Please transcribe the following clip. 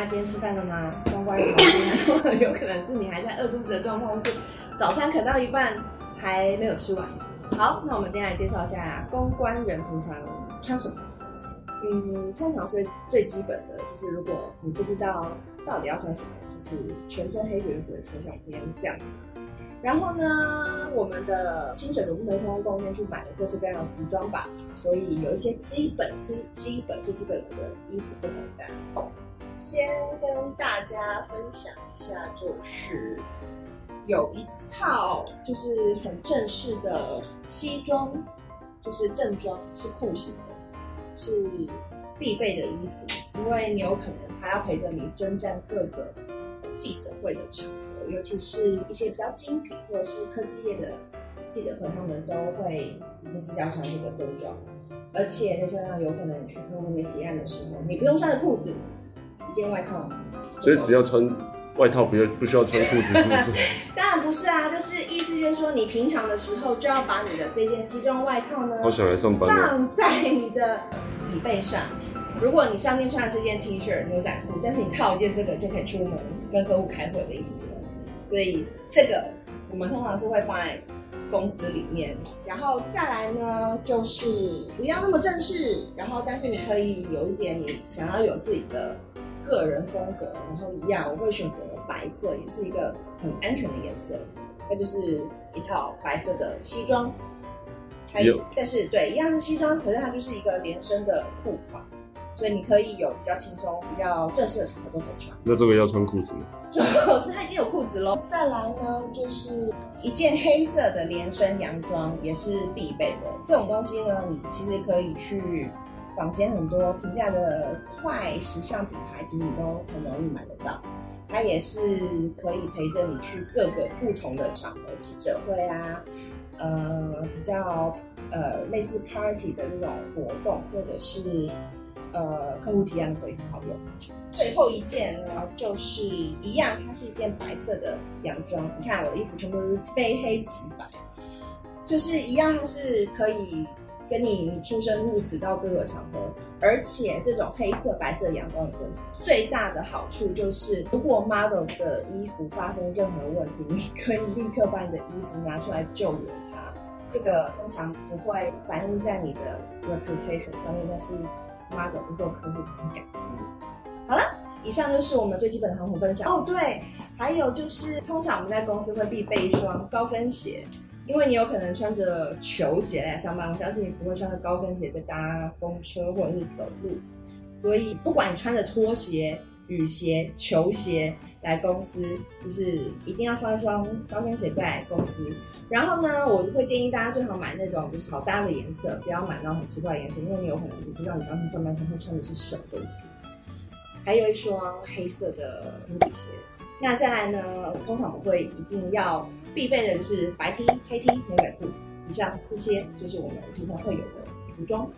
家今天吃饭了吗？公关人说，有可能是你还在饿肚子的状况，是早餐啃到一半还没有吃完。好，那我们今天来介绍一下公关人平常穿什么。嗯，通常是最基本的，就是如果你不知道到底要穿什么，就是全身黑绝对不会穿像我今天这样子。然后呢，我们的薪水可不能通过贡献去买的各式各样的服装吧，所以有一些基本、基基本、最基本的衣服分享给大。先跟大家分享一下，就是有一套就是很正式的西装，就是正装，是裤型的。是必备的衣服，因为你有可能还要陪着你征战各个记者会的场合，尤其是一些比较精品或者是科技业的记者会，他们都会就是要穿这个正装，而且再加上有可能你去客户面提案的时候，你不用穿的裤子，一件外套，所以只要穿外套，不要不需要穿裤子，是不是？当然不是啊，就是意思就是说，你平常的时候就要把你的这件西装外套呢，好想来上班放在你的。椅背上，如果你上面穿的是件 T 恤牛仔裤，但是你套一件这个就可以出门跟客户开会的意思了。所以这个我们通常是会放在公司里面，然后再来呢，就是不要那么正式，然后但是你可以有一点你想要有自己的个人风格，然后一样我会选择白色，也是一个很安全的颜色，那就是一套白色的西装。还有，但是对，一样是西装，可是它就是一个连身的裤款，所以你可以有比较轻松、比较正式的场合都可以穿。那这个要穿裤子吗？就是它已经有裤子喽。再来呢，就是一件黑色的连身洋装，也是必备的。这种东西呢，你其实可以去坊间很多平价的快时尚品牌，其实你都很容易买得到。它也是可以陪着你去各个不同的场合，记者会啊。呃，比较呃类似 party 的这种活动，或者是呃客户提案的时候也很好用。最后一件呢，就是一样，它是一件白色的洋装。你看我的衣服全部都是非黑即白，就是一样，是可以跟你出生入死到各个场合。而且这种黑色、白色阳光的最大的好处就是，如果 model 的衣服发生任何问题，你可以立刻把你的衣服拿出来救援。这个通常不会反映在你的 reputation 上面，但是 model 不够客户很感激你。好了，以上就是我们最基本的航服分享。哦，对，还有就是通常我们在公司会必备一双高跟鞋，因为你有可能穿着球鞋来上班，我相信你不会穿着高跟鞋在搭风车或者是走路，所以不管你穿着拖鞋。雨鞋、球鞋来公司，就是一定要穿一双高跟鞋在公司。然后呢，我会建议大家最好买那种就是好搭的颜色，不要买那种很奇怪的颜色，因为你有可能不知道你当天上班时会穿的是什么东西。还有一双黑色的平底鞋。那再来呢，通常我会一定要必备的就是白 T、黑 T、牛仔裤。以上这些就是我们平常会有的服装。